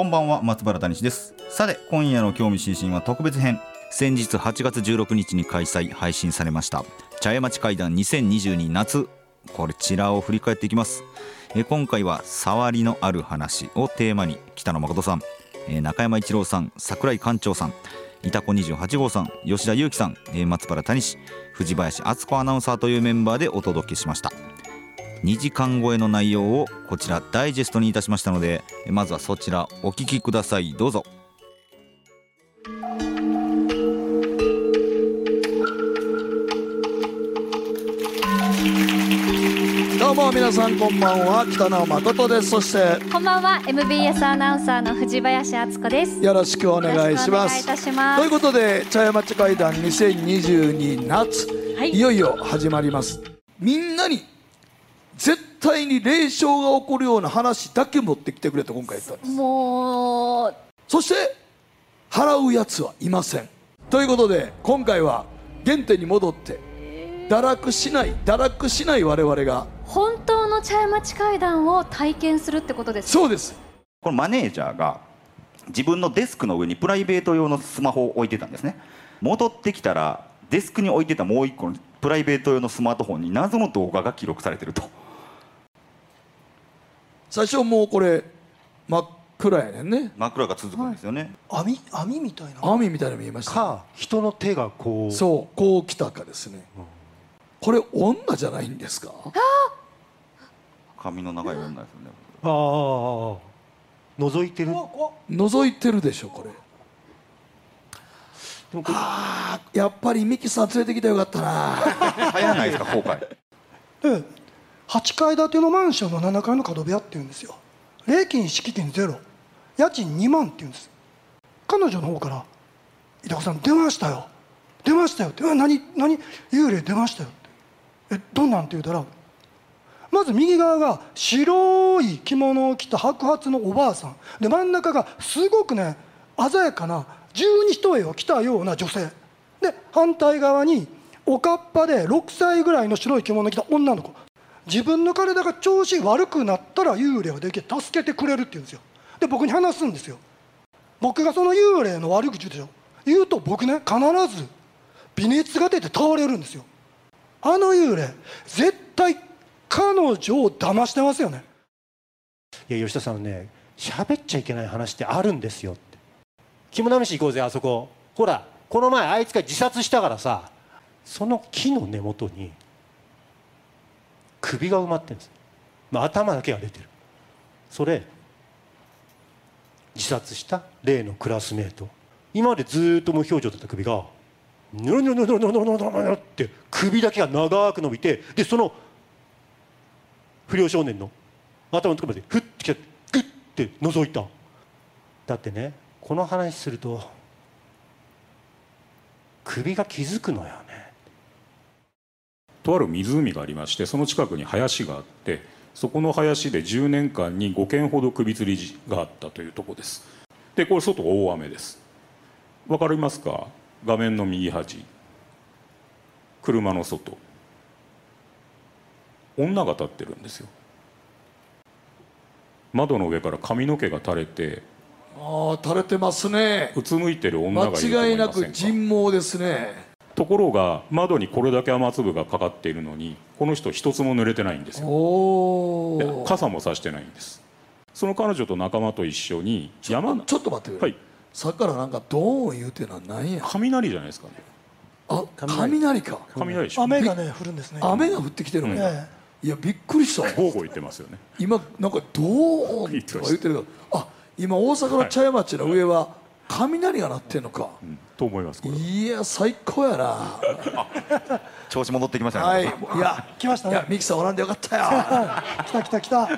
こんばんは松原谷です。さて今夜の興味津々は特別編。先日8月16日に開催配信されました。茶屋町会談2022夏。こちらを振り返っていきます。え今回は触りのある話をテーマに北野誠さん。え中山一郎さん櫻井館長さん。いたこ28号さん吉田裕樹さん。え松原谷氏藤林敦子アナウンサーというメンバーでお届けしました。2時間超えの内容をこちらダイジェストにいたしましたのでまずはそちらお聞きください。どうぞ。どうも皆さんこんばんは。北野誠です。そしてこんばんは。MBS アナウンサーの藤林敦子です。よろしくお願いします。ということで茶屋町会談2022夏、はい。いよいよ始まります。みんなに絶対に霊障が起こるような話だけ持ってきてくれと今回言ったんです。もうそして払うやつはいません。ということで今回は原点に戻って堕落しない堕落しない我々が本当の茶屋町会談を体験するってことですそうです。このマネージャーが自分のデスクの上にプライベート用のスマホを置いてたんですね。戻ってきたらデスクに置いてたもう一個のプライベート用のスマートフォンに謎の動画が記録されてると最初もうこれ真っ暗やねんね。真っ暗が続くんですよね、網網みたいな。網みたいなの見えましたか人の手がこう。そうこう来たかですね。これ女じゃないんですか？髪の長い女ですよね。ああ覗いてる。覗いてるでしょこれ。でもこれ。あーやっぱりミキさん連れてきたらよかったな。流行らないですか後悔。ええ8階建てのマンションの7階の角部屋っていうんですよ。礼金敷金ゼロ。家賃2万っていうんです。彼女の方から「板子さん出ましたよ。出ましたよ」って「何何？幽霊出ましたよ」って「えどんなん?」って言うたらまず右側が白い着物を着た白髪のおばあさん。で真ん中がすごくね鮮やかな十二一重を着たような女性。で反対側におかっぱで6歳ぐらいの白い着物を着た女の子。自分の体が調子悪くなったら幽霊ができて助けてくれるって言うんですよ。で僕に話すんですよ。僕がその幽霊の悪口でしょ。言うと僕ね必ず微熱が出て倒れるんですよ。あの幽霊絶対彼女を騙してますよね。いや吉田さんね喋っちゃいけない話ってあるんですよって。肝試し行こうぜあそこ。ほらこの前あいつが自殺したからさその木の根元に首が埋まってるんです、まあ、頭だけが出てる。それ自殺した例のクラスメート。今までずっと無表情だった首がニョロニョロニョロニョロニョロニョロニョロって首だけが長く伸びてでその不良少年の頭のところまでふってきてグッて覗いた。だってねこの話すると首が気づくのよね。とある湖がありましてその近くに林があってそこの林で10年間に5件ほど首吊りがあったというところです。でこれ外大雨です。わかりますか？画面の右端。車の外。女が立ってるんですよ。窓の上から髪の毛が垂れてああ垂れてますね。うつむいてる女がいると思間違いなくいませんか人毛ですねところが窓にこれだけ雨粒がかかっているのにこの人一つも濡れてないんですよ。でおお傘もさしてないんです。その彼女と仲間と一緒に山ちょっと待ってくれ、はい。さっきからなんかドーン言うてのは何や雷じゃないですかねあ雷か。雷でしょ。雨がね降るんですね。雨が降ってきてるの、えいやびっくりした。ゴーゴー言ってますよね。今なんかドーンとか言ってるけどあ今大阪の茶屋町の上は雷が鳴ってんのか、うん。と思いますいや最高やな。調子戻ってきましたね、はい。いや来ましたね。いやミキさんおらんでよかったよ。来た来た来た。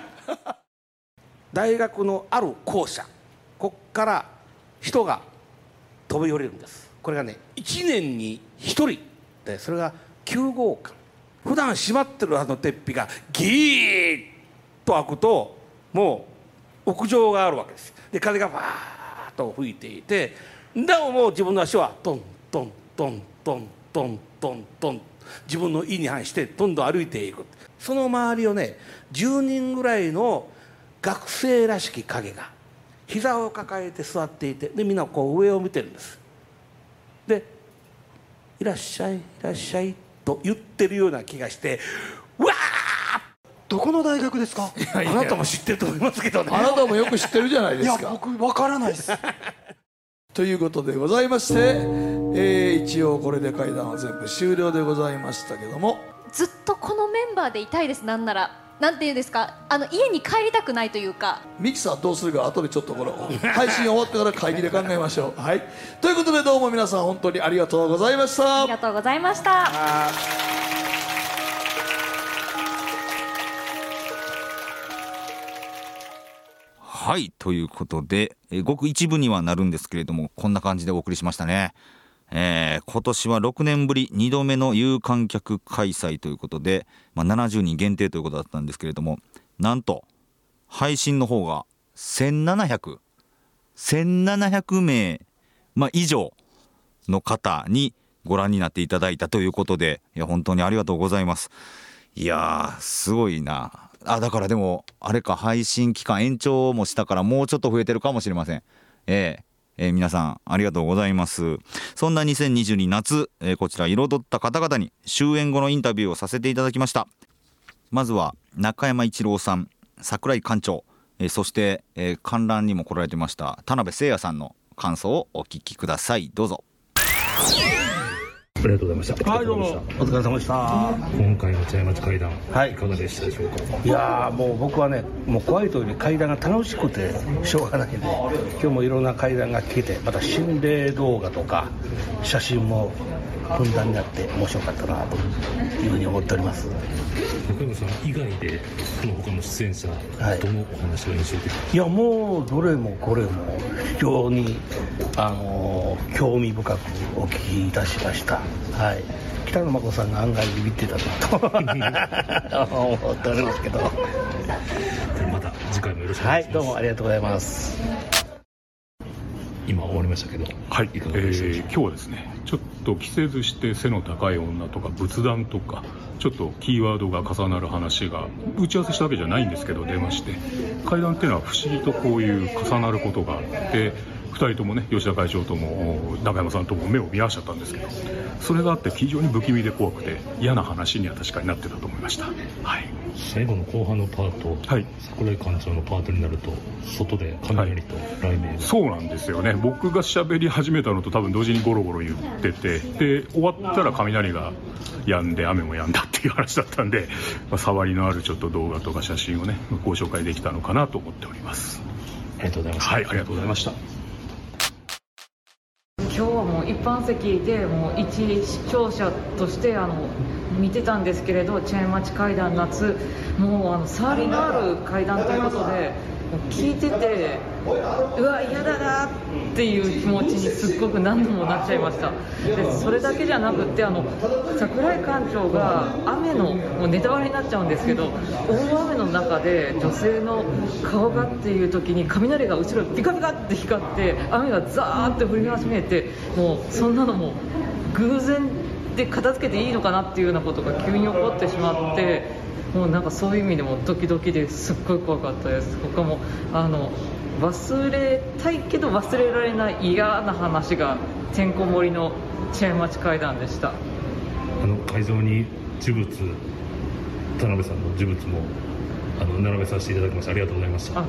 大学のある校舎。こっから人が飛び降りるんです。これがね1年に1人。でそれが9号館。普段閉まってるはずの鉄皮がギーッと開くともう屋上があるわけです。で風がファーッと吹いていてなおも自分の足はトントントントントントントン自分の意に反してどんどん歩いていく。その周りをね10人ぐらいの学生らしき影が膝を抱えて座っていてでみんなこう上を見てるんです。で「いらっしゃいいらっしゃい」と言ってるような気がしてどこの大学ですか？ーあなたも知ってると思いますけどね。あなたもよく知ってるじゃないでいやすか僕わからないです。ということでございまして、えー一応これで会談は全部終了でございましたけども。ずっとこのメンバーでいたいですなんなら。なんていうんですか？あの家に帰りたくないというか。ミキサーどうするか後でちょっとこれ配信終わってから会議で考えましょう。はい。ということでどうも皆さん本当にありがとうございました。ありがとうございましたはいということで、えーごく一部にはなるんですけれどもこんな感じでお送りしましたね。えー今年は6年ぶり2度目の有観客開催ということで、まあ、70人限定ということだったんですけれどもなんと配信の方が1700 1700名、まあ、以上の方にご覧になっていただいたということでいや本当にありがとうございますいやーすごいなあだからでもあれか配信期間延長もしたからもうちょっと増えてるかもしれません。ええ。えー皆さんありがとうございます。そんな2022夏、えーこちら彩った方々に終演後のインタビューをさせていただきました。まずは中山一郎さん桜井館長、えーそして、えー観覧にも来られてました田辺誠也さんの感想をお聞きください。どうぞ。りがとうございました。はい、どうも。お疲れ様でした。今回の茶屋町会談、はいいかがでしたでしょうか？いやーもう僕はね、もう怖いというより階段が楽しくてしょうがないんで、今日もいろんな階段が聞けて、また心霊動画とか写真もふんだんになって面白かったなというふうに思っております。中山さん以外で、この他の出演者、はいどのお話が印象的。いやもうどれもこれも非常にあのー興味深くお聞きいたしました。はい。北野真子さんが案外ビビってたなと思っておりますけど。また次回もよろしくおはい、願いします。どうもありがとうございます。今終わりましたけど、はい、いかえがでしたでしょうー今日はですねちょっと着せずして背の高い女とか仏壇とかちょっとキーワードが重なる話が打ち合わせしたわけじゃないんですけど出まして階段っていうのは不思議とこういう重なることがあって2人ともね吉田会長とも中山さんとも目を見合わせちゃったんですけどそれがあって非常に不気味で怖くて嫌な話には確かになってたと思いました。はい。最後の後半のパート、はい。桜井館長のパートになると、外で雷と雷鳴が、そうなんですよね。僕が喋り始めたのと多分同時にゴロゴロ言っててで終わったら雷が止んで雨も止んだっていう話だったんで、まあ、触りのあるちょっと動画とか写真をねご紹介できたのかなと思っております。ありがとうございました。はいありがとうございました今日はもう一般席でもう一視聴者としてあの見てたんですけれどチェーン待ち階段夏もうあの触りのある階段ということで聞いててうわ嫌だなっていう気持ちにすっごく何度もなっちゃいました。でそれだけじゃなくてあの桜井館長が雨のもうネタバレになっちゃうんですけど大雨の中で女性の顔がっていう時に雷が後ろピカピカって光って雨がザーって降り始めてもうそんなのも偶然で片付けていいのかなっていうようなことが急に起こってしまってもうなんかそういう意味でもドキドキですっごい怖かったです他もあの忘れたいけど忘れられない嫌な話がてんこ盛りの茶屋町会談でしたあの会場に呪物、田辺さんの呪物もあの並べさせていただきましてありがとうございました。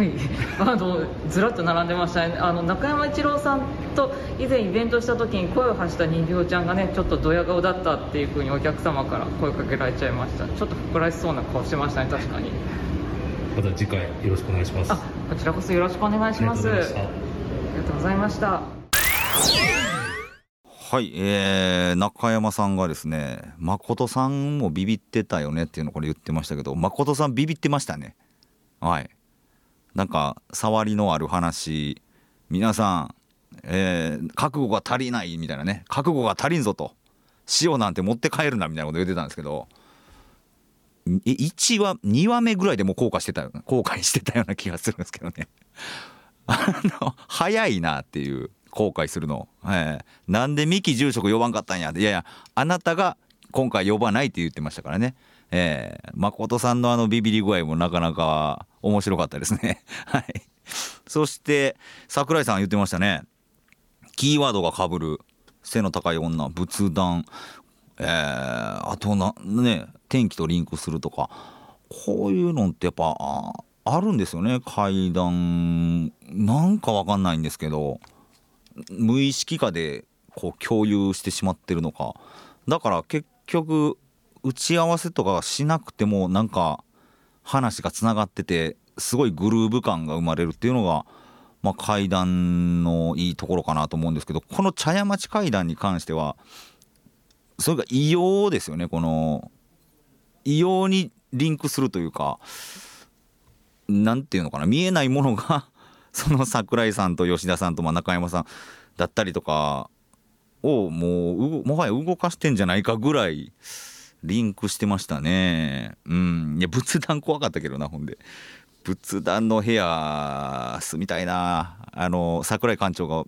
あはい、あのずらっと並んでましたね、あの中山一郎さんと以前、イベントした時に声を発した人形ちゃんがね、ちょっとドヤ顔だったっていうふうにお客様から声かけられちゃいました、ちょっと膨らしそうな顔してましたね、確かに。また次回よろしくお願いします。あこちらこそよろしくお願いします。ありがとうございましたありがとうございました。はい、えー、中山さんがですね誠さんもビビってたよねっていうのをこれ言ってましたけど誠さんビビってましたねはいなんか触りのある話。皆さん、えー覚悟が足りないみたいなね。覚悟が足りんぞと。塩なんて持って帰るなみたいなこと言ってたんですけど。1話2話目ぐらいでもう後悔してた後悔してたような気がするんですけどね。あの早いなっていう後悔するの、ええなんで三木住職呼ばんかったんや。いやいやあなたが今回呼ばないって言ってましたからね。ええ。誠さんのあのビビり具合もなかなか面白かったですね。はい。そして桜井さん言ってましたね。キーワードがかぶる背の高い女仏壇。えーあとなね天気とリンクするとか。こういうのってやっぱあるんですよね。階段。なんかわかんないんですけど。無意識化でこう共有してしまってるのか。だから結局打ち合わせとかしなくてもなんか話がつながっててすごいグルーヴ感が生まれるっていうのが、まあ、階段のいいところかなと思うんですけどこの茶屋町階段に関してはそれが異様ですよねこの異様にリンクするというかなんていうのかな見えないものが その桜井さんと吉田さんとまあ中山さんだったりとかをもうもはや動かしてんじゃないかぐらいリンクしてましたね。うん。いや仏壇怖かったけどなほんで。仏壇の部屋住みたいな。あの桜井館長が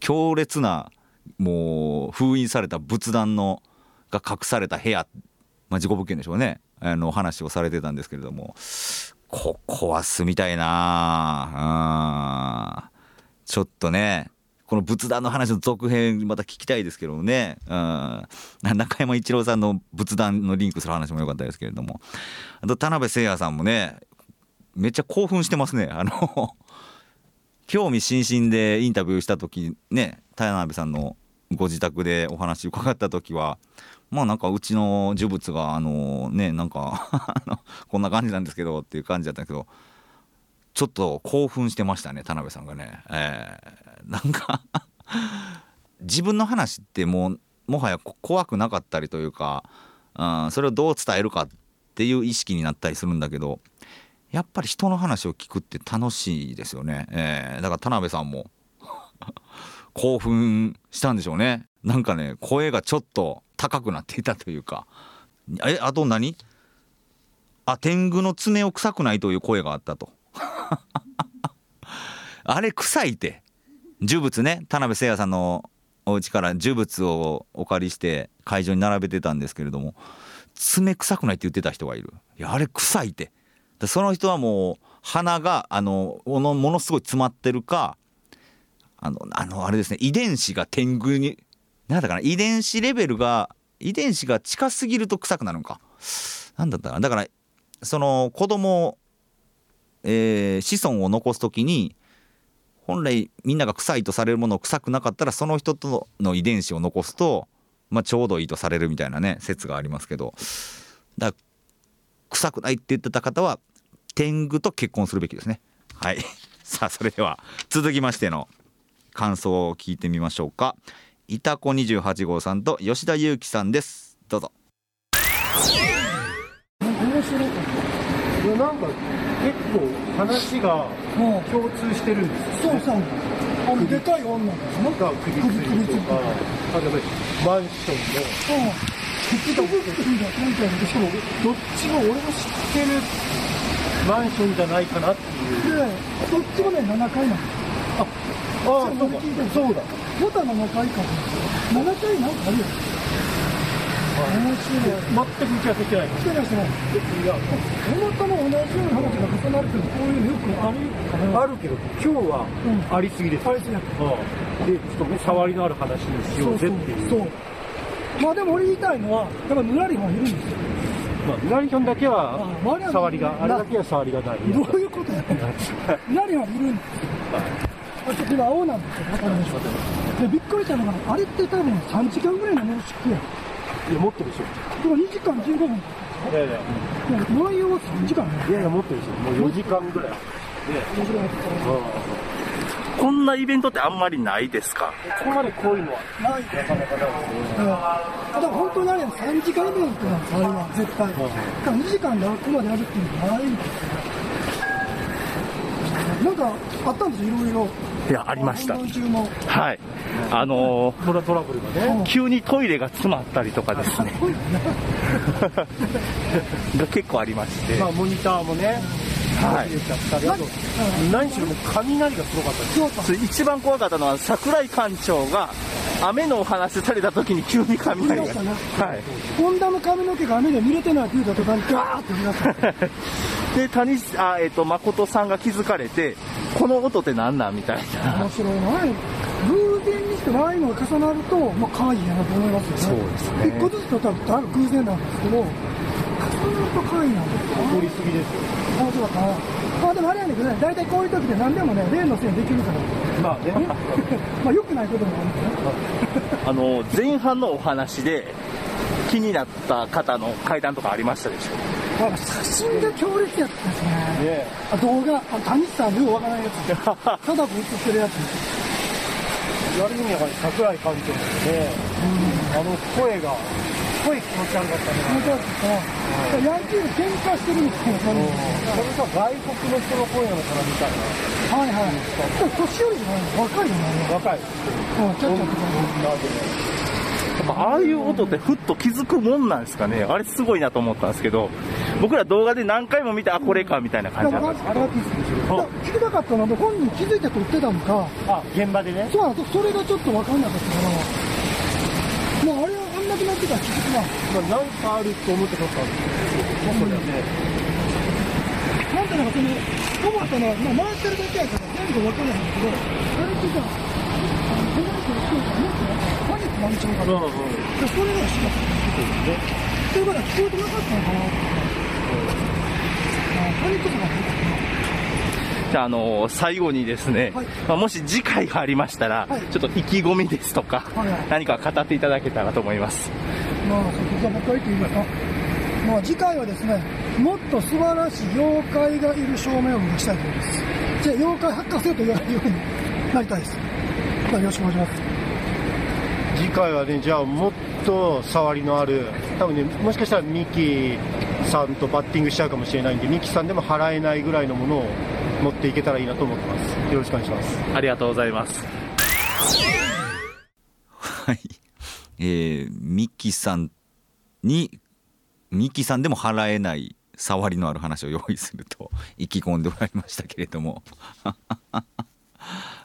強烈なもう封印された仏壇のが隠された部屋、まあ、事故物件でしょうね。あの話をされてたんですけれども。ここは住みたいな。うん。ちょっとねこの仏壇の話の続編また聞きたいですけどもね、うん、中山一郎さんの仏壇のリンクする話も良かったですけれども。あと田辺誠也さんもねめっちゃ興奮してますね。あの 興味津々でインタビューした時ね田辺さんのご自宅でお話伺った時はまあなんかうちの呪物があのねなんか こんな感じなんですけどっていう感じだったけどちょっと興奮してましたね田辺さんがね、えーなんか自分の話ってもうもはや怖くなかったりというか、うん、それをどう伝えるかっていう意識になったりするんだけどやっぱり人の話を聞くって楽しいですよね、えーだから田辺さんも 興奮したんでしょうね。なんかね声がちょっと高くなっていたというかえあと何？あ天狗の爪を臭くないという声があったと。あれ臭いって。呪物ね田辺誠也さんのお家から呪物をお借りして会場に並べてたんですけれども爪臭くないって言ってた人がいる。いやあれ臭いって。その人はもう鼻があのものすごい詰まってるかあのあのあれですね遺伝子が天狗になんだかな遺伝子レベルが遺伝子が近すぎると臭くなるんか。なんだったかな。だからその子供、えー子孫を残す時に本来みんなが臭いとされるものを臭くなかったらその人との遺伝子を残すと、まあ、ちょうどいいとされるみたいなね説がありますけど。だから臭くないって言ってた方は天狗と結婚するべきですね。はい。さあそれでは続きましての感想を聞いてみましょうか。いたこ28号さんと吉田裕樹さんです。どうぞ。面白い。いやなんか結構話が共通してるんですよ、ね、そうそう。あのでかい女ですね。が首つりとかあとマンションの。口がぶってるんだ今回のしかもどっちも俺の知ってるマンションじゃないかなっていう。でどっちもね7階なんですああそうか。そうだ。また7階か。7階なんかあるよ面白い全く打ち合わせしてない。してないしてないいやたまたま同じような話が重なるけどこういうのよくあるかなあるけど今日はありすぎです、ありすぎだでちょっとね触りのある話にしようぜっていう。そう。まあでも俺言いたいのはやっぱぬらりがいるんですよ。まあ、ぬらりひょんだけは触りがあれだけは触りがない。どういうことやぬらりはい。るんですあちょっと今青なんですよ。わかりましたでびっくりしたのがあれって多分3時間ぐらいの濃縮やいや、もっとでしょ。でも2時間15分。いやいや。いや、内容は3時間いやいや、もっとでしょ。もう4時間ぐらい。こんなイベントってあんまりないですか？ここまでこういうのはないなかなかないですね。だから本当にあれは3時間イベントなんです、あれは絶対。だから2時間でここまでやるっていうのはないんですよ。なんかあったんですよ、いろいろ。いやありました。はい。あのトラトラブルがね。急にトイレが詰まったりとかですね。が 結構ありまして、まあモニターもねはい。何しろもう雷がすごかったです。一番怖かったのは桜井館長が雨のお話された時に急に雷が、はい、ホンダの髪の毛が雨で濡れてないって言うた途端にガーッと降り出した。で谷あ、えっと誠さんが気づかれてこの音って何なんみたいな面白いな。偶然にしてああいうのが重なると、まあ、可愛いやなと思いますよね。そうですね一個ずつと多分多分偶然なんですけど、重なると可愛いなと。通り過ぎですよ面白かったな。まあでもあれやねんけどね、大体こういう時で何でもね、例のせいできるから。まあね まあ良くないこともあるんですね。あの前半のお話で気になった方の階段とかありましたでしょあ写真が強烈やったですね。ねあ動画、あ谷さんのようわからないやつ。ただぶ映ってるやつ。やる意味やはり桜井館長ですね、あの声が声気持ち悪かったね気持ち悪かった。ヤンキーで喧嘩してるみたいな感じ。それさ外国の人の声なのかなみたいなはいはい。年寄りじゃないの若いよね。若いうん、キャッチャーとかやっぱああいう音ってふっと気づくもんなんですかね。あれすごいなと思ったんですけど僕ら動画で何回も見てあこれかみたいな感じだったんですけど。聞きたかったので本人気づいて撮ってたのか。あ現場でね。そうなんですそれがちょっと分かんなかったから。もうあれはあんなくなってたら気づくな。まあ、なんかあると思って撮ったんですよ、これはね。なんていうのかその思ったのは、まあ、回ってるだけやから全部分からないんだけどあれってさあのこの人の人がもっとパニックなん。ちゃうかな、でそれがしかったねそれから聞こえてなかったのかなあパニックとかねじゃあ、あの最後にですね、はいまあ、もし次回がありましたら、ちょっと意気込みですとか、はいはい何か語っていただけたらと思います。まあ、じゃあ僕は言っていいですか。まあ、次回はですね、もっと素晴らしい妖怪がいる証明を目指したいと思います。じゃあ、妖怪博士と言われるようになりたいです。まあよろしくお願いします。次回はねじゃあもっと触りのある多分ねもしかしたらミキさんとバッティングしちゃうかもしれないんでミキさんでも払えないぐらいのものを持っていけたらいいなと思ってますよろしくお願いしますありがとうございます。はい。えー、ミキさんに、ミキさんでも払えない触りのある話を用意すると意気込んでおられましたけれども。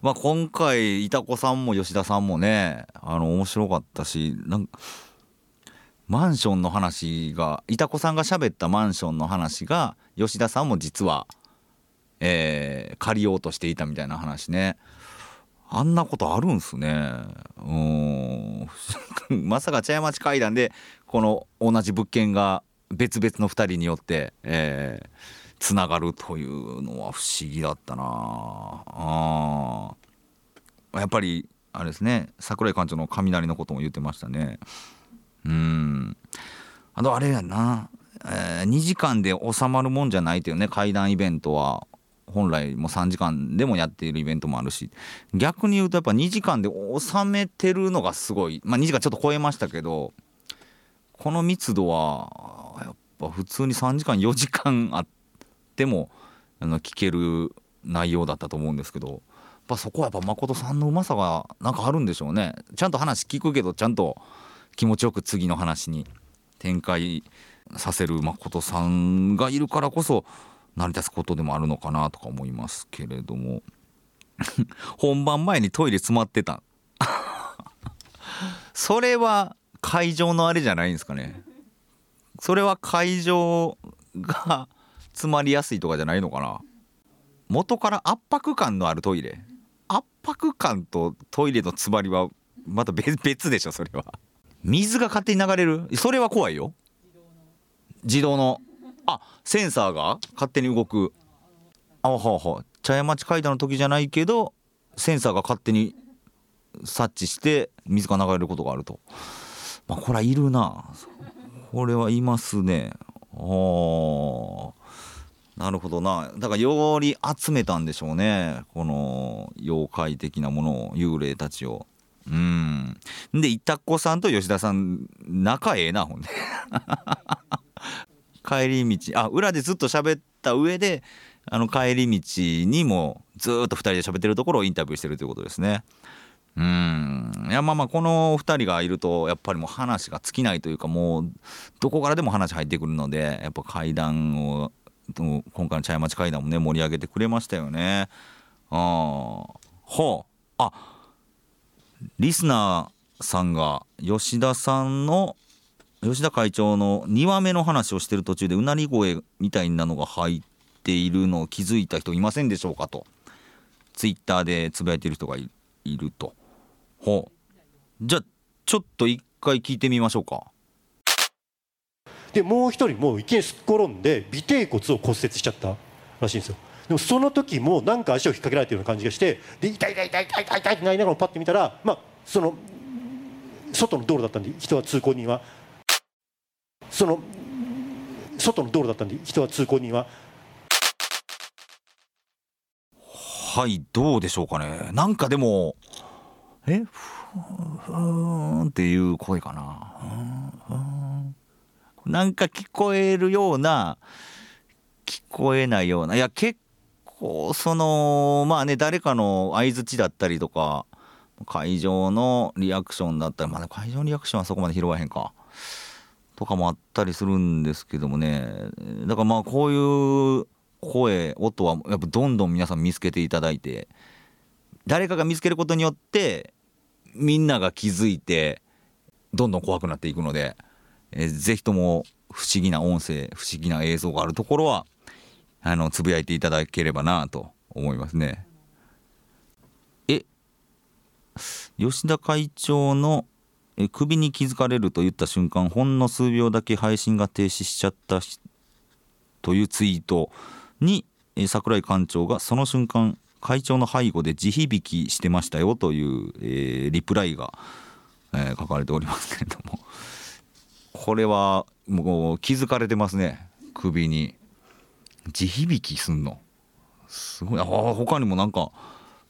まあ今回、いたこさんも吉田さんもね、あの、面白かったし、なんか、マンションの話が、いたこさんが喋ったマンションの話が、吉田さんも実は、えー借りようとしていたみたいな話ね。あんなことあるんすね。うん。まさか茶屋町会談で、この同じ物件が別々の2人によって、えーつながるというのは不思議だったなあやっぱり、あれですね、桜井館長の雷のことも言ってましたね。うん。あとあれやな、え2時間で収まるもんじゃないというね、会談イベントは。本来もう3時間でもやっているイベントもあるし逆に言うとやっぱ2時間で収めてるのがすごいまあ2時間ちょっと超えましたけどこの密度はやっぱ普通に3時間4時間あってもあの聞ける内容だったと思うんですけどやそこはやっぱ誠さんのうまさがなんかあるんでしょうね。ちゃんと話聞くけどちゃんと気持ちよく次の話に展開させる誠さんがいるからこそ成り立つことでもあるのかなとか思いますけれども。本番前にトイレ詰まってた。それは会場のあれじゃないんですかね。それは会場が詰まりやすいとかじゃないのかな。元から圧迫感のあるトイレ。圧迫感とトイレの詰まりはまた別でしょそれは。水が勝手に流れる？それは怖いよ。自動の。あセンサーが勝手に動く。あはあはあ。茶屋町階段の時じゃないけどセンサーが勝手に察知して水が流れることがあると。まあこれはいるな。これはいますね。あ。ーなるほどな。だからより集めたんでしょうね。この妖怪的なものを幽霊たちを。うん。でいたっこさんと吉田さん仲ええなほんで。帰り道。あ裏でずっと喋った上で、あの帰り道にもずっと2人で喋ってるところをインタビューしてるということですね。うん。いやまあまあこの2人がいるとやっぱりもう話が尽きないというかもうどこからでも話入ってくるのでやっぱ階段を今回の茶屋町階段もね盛り上げてくれましたよね。あー。ほう。あリスナーさんが吉田さんの吉田会長の2話目の話をしてる途中でうなり声みたいなのが入っているのを気づいた人いませんでしょうかと。ツイッターでつぶやいてる人がいいると。ほう。じゃあちょっと一回聞いてみましょうか。でもう一人もういきなりすっ転んで尾てい骨を骨折しちゃったらしいんですよ。でもその時もなんか足を引っ掛けられてるような感じがしてで痛い痛い痛い痛い痛い痛いってなりながらパッて見たらまあその外の道路だったんで人は通行人は。その外の道路だったんで人は通行人は。はいどうでしょうかね。なんかでもえふふーんっていう声かな。ふーん。なんか聞こえるような聞こえないようないや結構そのまあね誰かの相づちだったりとか会場のリアクションだったりまあ会場のリアクションはそこまで拾わへんか。とかもあったりするんですけどもね。だからまあこういう声音はやっぱどんどん皆さん見つけていただいて誰かが見つけることによってみんなが気づいてどんどん怖くなっていくので、えーぜひとも不思議な音声不思議な映像があるところはあのつぶやいていただければなと思いますね。え吉田会長のえ首に気づかれると言った瞬間ほんの数秒だけ配信が停止しちゃったというツイートにえ桜井館長がその瞬間会長の背後で地響きしてましたよという、えーリプライが、えー書かれておりますけれどもこれはもう気づかれてますね。首に。地響きすんの。すごい。あ他にもなんか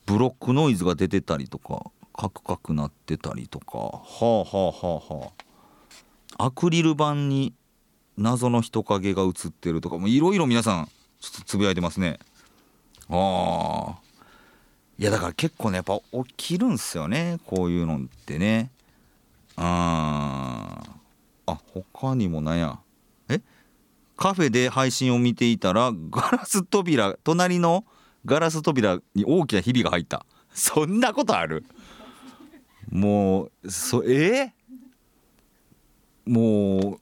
ブロックノイズが出てたりとかカクカクなってたりとか。はあはあはあはあ。アクリル板に謎の人影が映ってるとか。もいろいろ皆さんちょっとつぶやいてますね。ああ。いやだから結構ねやっぱ起きるんすよね。こういうのってね。あー。あ他にもなんや。え？カフェで配信を見ていたらガラス扉隣のガラス扉に大きなひびが入った。そんなことある？もうそえ？もう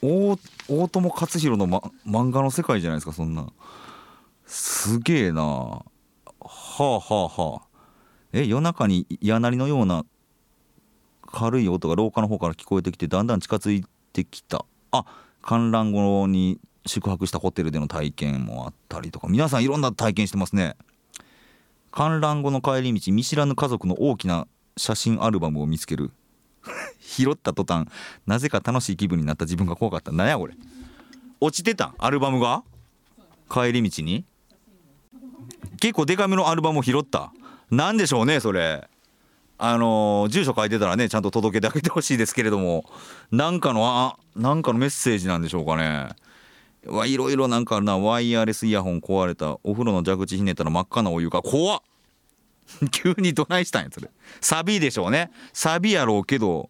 大大友克洋の、ま、漫画の世界じゃないですかそんな。すげえな。はあはあはあ。え夜中に嫌なりのような軽い音が廊下の方から聞こえてきてだんだん近づいてきた。あ観覧後に宿泊したホテルでの体験もあったりとか。皆さんいろんな体験してますね。観覧後の帰り道見知らぬ家族の大きな写真アルバムを見つける。拾った途端なぜか楽しい気分になった自分が怖かった。なんやこれ。落ちてたアルバムが？帰り道に？結構デカめのアルバムを拾った。なんでしょうねそれ。あの住所書いてたらねちゃんと届けてあげてほしいですけれどもなんかのあなんかのメッセージなんでしょうかね。わいろいろなんかあるな。ワイヤレスイヤホン壊れた。お風呂の蛇口ひねったら真っ赤なお湯が。怖っ。急にどないしたんやそれ。サビでしょうね。サビやろうけど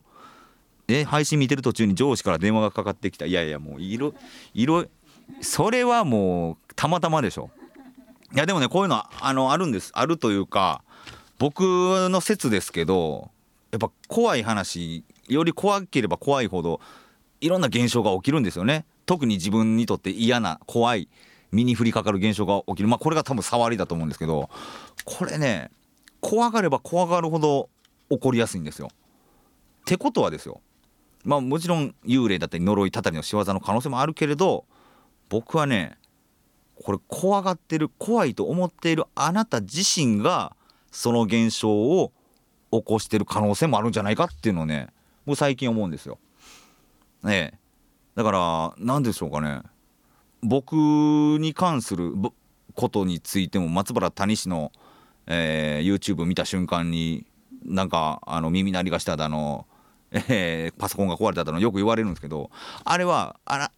え配信見てる途中に上司から電話がかかってきた。いやいやもういろいろそれはもうたまたまでしょ。いやでもねこういうのはあのあるんです。あるというか僕の説ですけどやっぱ怖い話より怖ければ怖いほどいろんな現象が起きるんですよね。特に自分にとって嫌な怖い身に降りかかる現象が起きる。まあこれが多分触りだと思うんですけどこれね怖がれば怖がるほど起こりやすいんですよ。ってことはですよ。まあもちろん幽霊だったり呪いたたりの仕業の可能性もあるけれど僕はねこれ怖がってる怖いと思っているあなた自身がその現象を起こしてる可能性もあるんじゃないかっていうのをね僕最近思うんですよ。ええだから何でしょうかね僕に関することについても松原谷氏の、えー YouTube 見た瞬間になんかあの耳鳴りがしただの、えーパソコンが壊れただのよく言われるんですけどあれはあら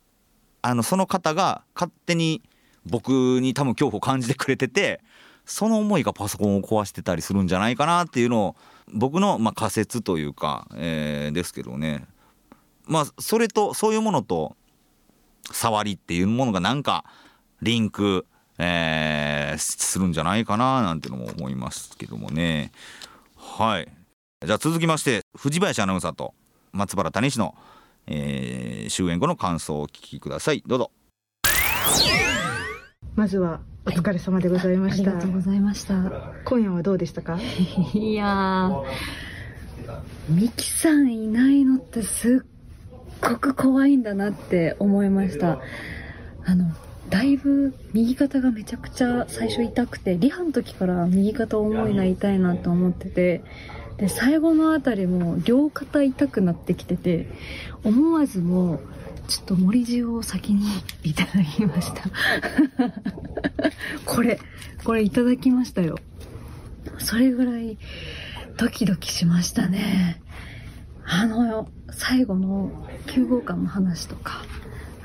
あのその方が勝手に僕に多分恐怖を感じてくれててその思いがパソコンを壊してたりするんじゃないかなっていうのを僕のま仮説というか、えーですけどね。まあそれとそういうものと触りっていうものがなんかリンク、えーするんじゃないかななんてのも思いますけどもね。はい。じゃあ続きまして藤林アナウンサーと松原谷氏の、えー終演後の感想をお聞きください。どうぞ。まずはお疲れ様でございました、ありがとうございました。今夜はどうでしたか？いやーミキさんいないのってすっごく怖いんだなって思いました。あのだいぶ右肩がめちゃくちゃ最初痛くてリハの時から右肩重いな痛いなと思っててで最後のあたりも両肩痛くなってきてて思わずもうちょっと森塩を先にいただきました。これこれいただきましたよ。それぐらいドキドキしましたね。あの最後の9号館の話とか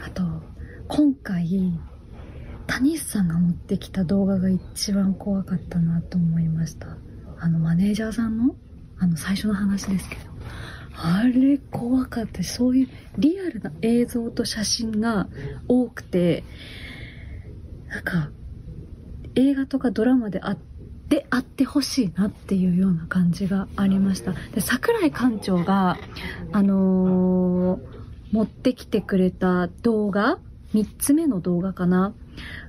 あと今回谷さんが持ってきた動画が一番怖かったなと思いました。あのマネージャーさんの？あの最初の話ですけどあれ怖かったそういうリアルな映像と写真が多くてなんか映画とかドラマであってあってほしいなっていうような感じがありました。で桜井館長があのー持ってきてくれた動画3つ目の動画かな。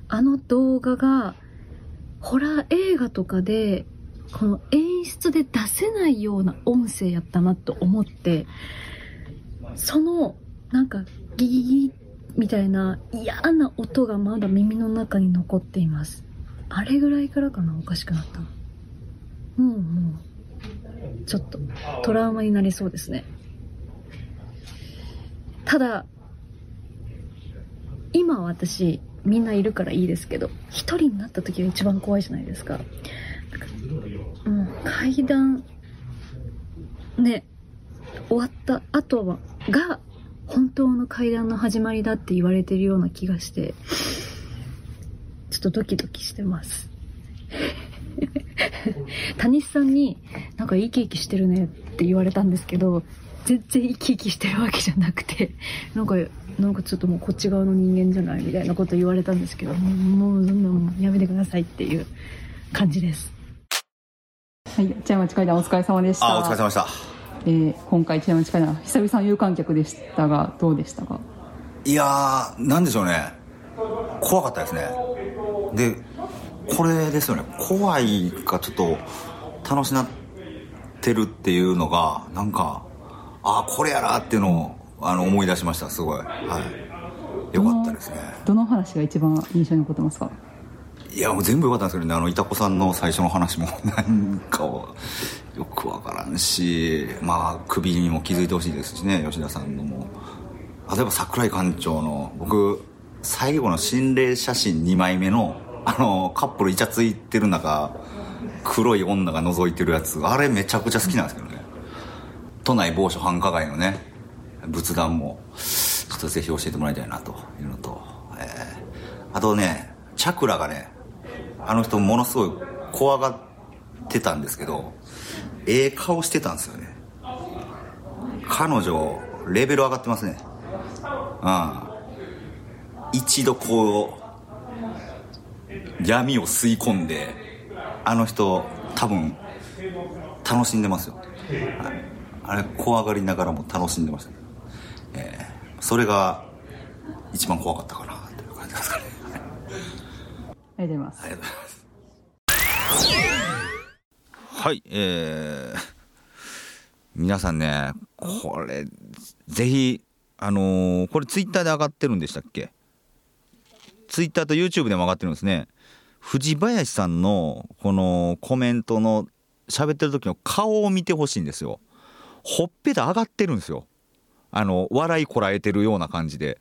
あの動画がホラー映画とかでこの演出で出せないような音声やったなと思ってそのなんかギギギみたいな嫌な音がまだ耳の中に残っています。あれぐらいからかなおかしくなったの。もうもうちょっとトラウマになりそうですね。ただ今私みんないるからいいですけど一人になった時が一番怖いじゃないですか。階段ね終わった後はが本当の階段の始まりだって言われてるような気がしてちょっとドキドキしてます。谷さんになんか生き生きしてるねって言われたんですけど全然生き生きしてるわけじゃなくてなんかなんかちょっともうこっち側の人間じゃないみたいなこと言われたんですけどもうそんなもうやめてくださいっていう感じです。はい、茶屋町会談お疲れ様でした。あお疲れ様でした。えー今回茶屋町会談久々の有観客でしたがどうでしたか？いやーなんでしょうね。怖かったですね。でこれですよね。怖いかちょっと楽しなってるっていうのがなんかああこれやなっていうのをあの思い出しましたすごい。はい。よかったですね。どの話が一番印象に残ってますか？いやもう全部よかったんですけどね。あのいたこさんの最初の話も なんかよくわからんしまあ首にも気づいてほしいですしね吉田さんのも。例えば桜井館長の僕最後の心霊写真2枚目のあのカップルイチャついてる中黒い女が覗いてるやつあれめちゃくちゃ好きなんですけどね。都内某所繁華街のね仏壇もちょっとぜひ教えてもらいたいなというのと、えーあとねチャクラがねあの人ものすごい怖がってたんですけどええ顔してたんですよね。彼女レベル上がってますね。うん。一度こう闇を吸い込んであの人多分楽しんでますよ、あれ怖がりながらも楽しんでました、えーそれが一番怖かったかなという感じですかねありがとうございます。ありがとうございます。はいえー、皆さんねこれぜひあのーこれツイッターで上がってるんでしたっけ？ツイッターと YouTube でも上がってるんですね。藤林さんのこのコメントの喋ってる時の顔を見てほしいんですよ。ほっぺた上がってるんですよ。あの笑いこらえてるような感じで。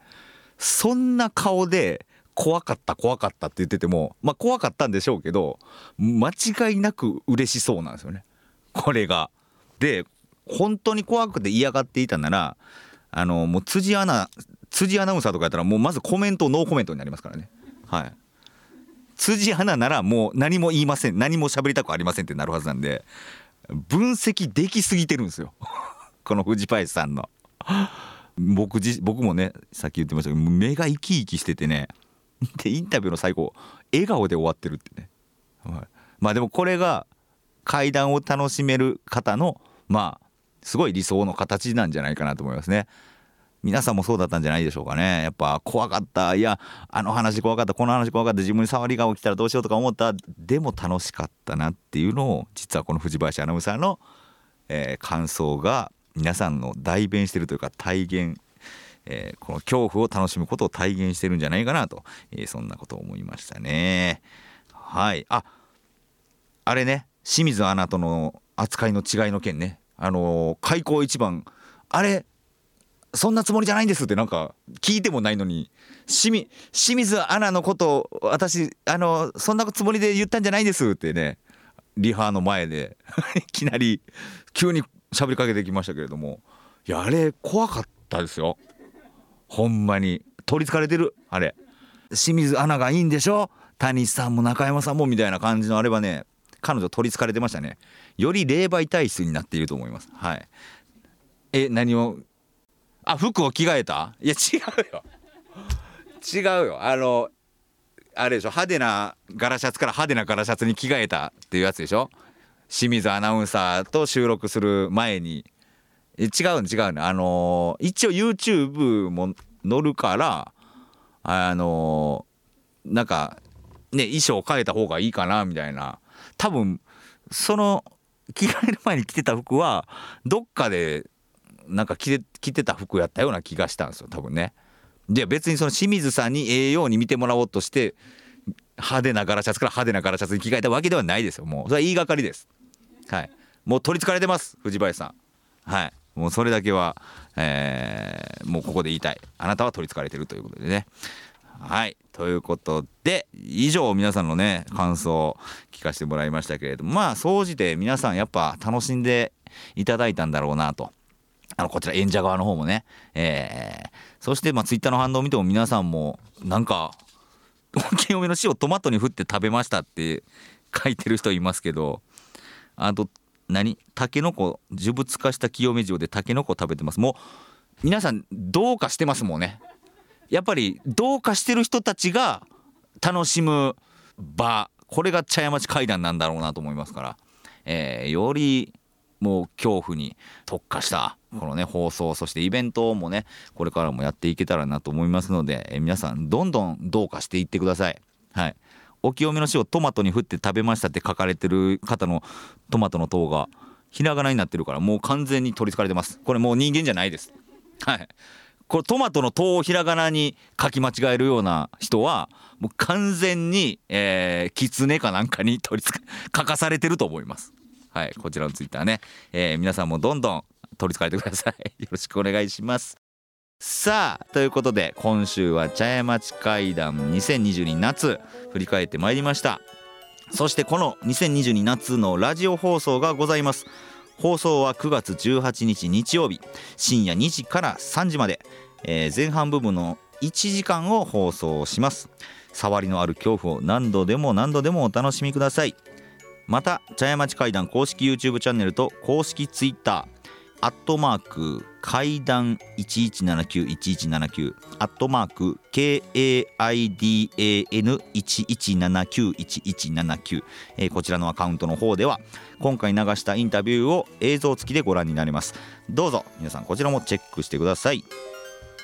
そんな顔で怖かった怖かったって言っててもまあ怖かったんでしょうけど間違いなく嬉しそうなんですよね。これが。で本当に怖くて嫌がっていたならあのもう辻アナ辻アナウンサーとかやったらもうまずコメントノーコメントになりますからね。はい。辻アナならもう何も言いません何も喋りたくありませんってなるはずなんで分析できすぎてるんですよ。この藤林さんの。僕僕もねさっき言ってましたけど目が生き生きしててね でインタビューの最後笑顔で終わってるってね、はい、まあでもこれが階段を楽しめる方のまあすごい理想の形なんじゃないかなと思いますね。皆さんもそうだったんじゃないでしょうかね。やっぱ怖かった。いやあの話怖かった。この話怖かった。自分に触りが起きたらどうしようとか思った。でも楽しかったなっていうのを実はこの藤林アナウンサーの、えー、感想が皆さんの代弁してるというか体現え、この恐怖を楽しむことを体現してるんじゃないかなと、え、そんなことを思いましたね。はい。ああれね清水アナとの扱いの違いの件ね。あの、開口一番あれそんなつもりじゃないんですってなんか聞いてもないのに清水アナのことを私あのそんなつもりで言ったんじゃないんですってねリハの前で いきなり急に喋りかけてきましたけれども。いやあれ怖かったですよ。ほんまに取りつかれてるあれ。清水アナがいいんでしょ？谷さんも中山さんもみたいな感じのあれはね彼女取りつかれてましたね。より霊媒体質になっていると思います。はい。え何を？あ服を着替えた？いや違うよ。違うよ。あのあれでしょ？派手な柄シャツから派手な柄シャツに着替えたっていうやつでしょ？清水アナウンサーと収録する前に違うの違うのあの一応 YouTube も載るからあのなんかね衣装変えた方がいいかなみたいな。多分その着替える前に着てた服はどっかでなんか着て着てた服やったような気がしたんですよ多分ね。で別にその清水さんにええように見てもらおうとして派手な柄シャツから派手な柄シャツに着替えたわけではないですよもう。それは言いがかりです。はい。もう取りつかれてます藤林さん。はい。もうそれだけは、えー、もうここで言いたい。あなたは取りつかれてるということでね。はい。ということで以上皆さんのね感想を聞かせてもらいましたけれども。まあ総じて皆さんやっぱ楽しんでいただいたんだろうなと。あのこちら演者側の方もね、えー、そしてまあツイッターの反応を見ても皆さんもなんか清めの塩トマトに振って食べましたって書いてる人いますけど。あと何？タケノコ呪物化した清め塩でタケノコ食べてます。もう皆さんどうかしてますもんね。やっぱりどうかしてる人たちが楽しむ場。これが茶屋町階段なんだろうなと思いますから、えー、よりもう恐怖に特化したこのね放送そしてイベントもねこれからもやっていけたらなと思いますので、え皆さんどんどんどうかしていってください。はい。お清めの塩トマトに振って食べましたって書かれてる方のトマトの塔がひらがなになってるからもう完全に取りつかれてます。これもう人間じゃないです。はい。これトマトの塔をひらがなに書き間違えるような人はもう完全に、えー、キツネかなんかに取りつか書かされてると思います。はい。こちらのツイッターね、えー、皆さんもどんどん取りつかれてください。よろしくお願いします。さあということで今週は茶屋町会談2022夏振り返ってまいりました。そしてこの2022夏のラジオ放送がございます。放送は9月18日日曜日深夜2時から3時まで、えー、前半部分の1時間を放送します。触りのある恐怖を何度でも何度でもお楽しみください。また茶屋町会談公式 YouTube チャンネルと公式 Twitter アットマーク階段11791179アットマーク KAIDAN11791179、えー、こちらのアカウントの方では今回流したインタビューを映像付きでご覧になれます。どうぞ皆さんこちらもチェックしてください。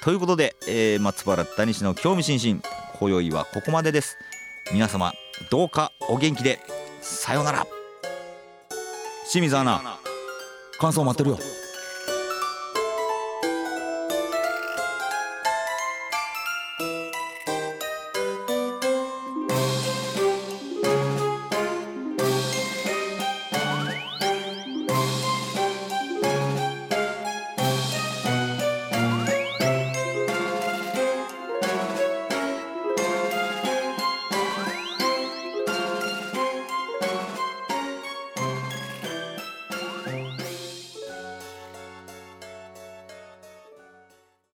ということで、えー、松原谷氏の興味津々。今宵はここまでです。皆様どうかお元気で。さようなら。清水アナ感想待ってるよ。